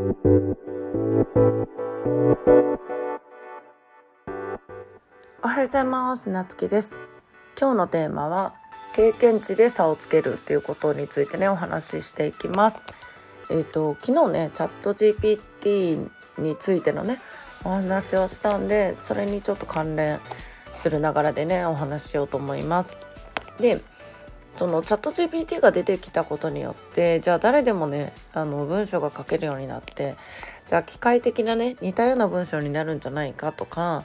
おはようございます。なつきです。今日のテーマは経験値で差をつけるっていうことについてねお話ししていきます。えっ、ー、と昨日ねチャット GPT についてのねお話をしたんでそれにちょっと関連するながらでねお話ししようと思います。でそのチャット GPT が出てきたことによってじゃあ誰でもねあの文章が書けるようになってじゃあ機械的なね似たような文章になるんじゃないかとか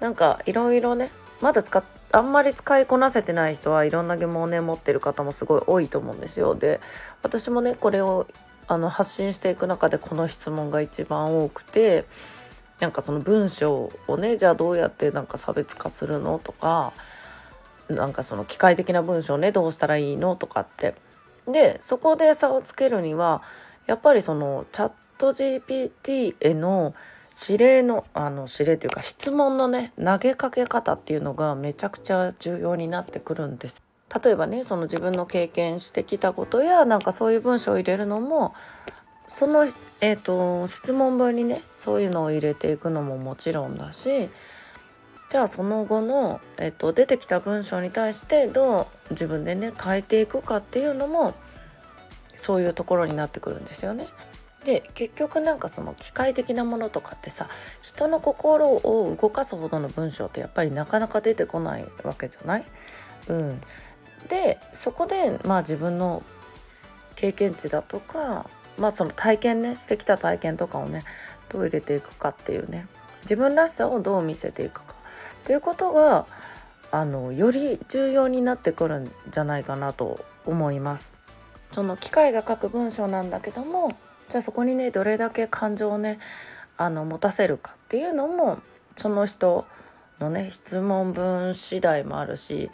なんかいろいろねまだ使っあんまり使いこなせてない人はいろんな疑問をね持ってる方もすごい多いと思うんですよ。で私もねこれをあの発信していく中でこの質問が一番多くてなんかその文章をねじゃあどうやってなんか差別化するのとかなんかその機械的な文章ねどうしたらいいのとかってでそこで差をつけるにはやっぱりそのチャット GPT への指令のあの指令というか質問のね投げかけ方っていうのがめちゃくちゃ重要になってくるんです。例えばねその自分の経験してきたことやなんかそういう文章を入れるのもその、えーと質問文にねそういうのを入れていくのももちろんだしじゃあその後の、えっと、出てきた文章に対してどう自分でね変えていくかっていうのもそういうところになってくるんですよね。で結局なんかその機械的なものとかってさ人の心を動かすほどの文章ってやっぱりなかなか出てこないわけじゃない、うん、でそこでまあ自分の経験値だとかまあその体験ねしてきた体験とかをねどう入れていくかっていうね。自分らしさをどう見せていくか。っていうことがあのより重要になってくるんじゃないかなと思います。その機械が書く文章なんだけどもじゃあそこにねどれだけ感情をねあの持たせるかっていうのもその人のね質問文次第もあるし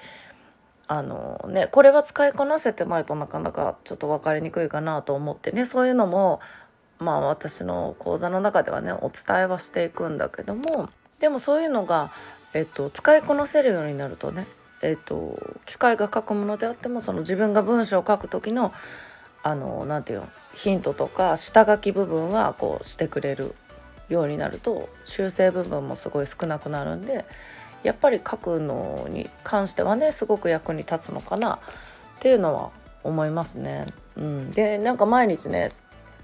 あのねこれは使いこなせてないとなかなかちょっと分かりにくいかなと思ってねそういうのもまあ私の講座の中ではねお伝えはしていくんだけどもでもそういうのがえっと、使いこなせるようになるとね、えっと、機械が書くものであってもその自分が文章を書く時のあのなていうのヒントとか下書き部分はこうしてくれるようになると修正部分もすごい少なくなるんでやっぱり書くのに関してはねすごく役に立つのかなっていうのは思いますね。うん、でなんか毎日ね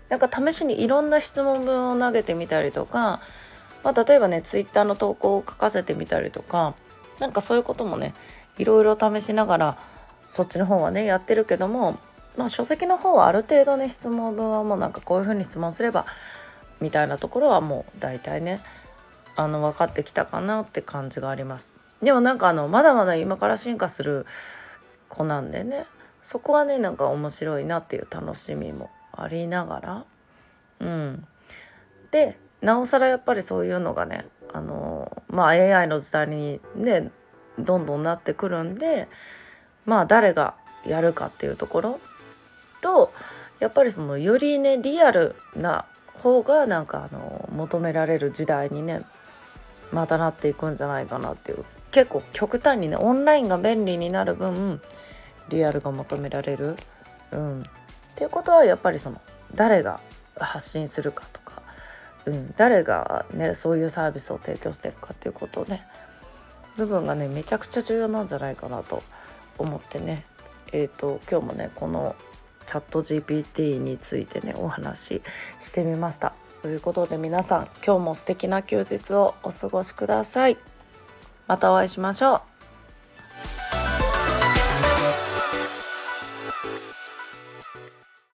なんか試しにいろんな質問文を投げてみたりとかまあ、例えばねツイッターの投稿を書かせてみたりとかなんかそういうこともねいろいろ試しながらそっちの方はねやってるけどもまあ書籍の方はある程度ね質問文はもうなんかこういうふうに質問すればみたいなところはもう大体ねあの分かってきたかなって感じがあります。でもなんかあのまだまだ今から進化する子なんでねそこはねなんか面白いなっていう楽しみもありながらうんでなおさらやっぱりそういうのがねあのまあ AI の時代にねどんどんなってくるんでまあ誰がやるかっていうところとやっぱりそのよりねリアルな方がなんかあの求められる時代にねまたなっていくんじゃないかなっていう。結構極端にねオンラインが便利になる分リアルが求められる。うん、っていうことはやっぱりその誰が発信するかと。うん、誰がねそういうサービスを提供してるかっていうことね部分がねめちゃくちゃ重要なんじゃないかなと思ってねえっ、ー、と今日もねこのチャット GPT についてねお話ししてみました。ということで皆さん今日も素敵な休日をお過ごしください。またお会いしましょう。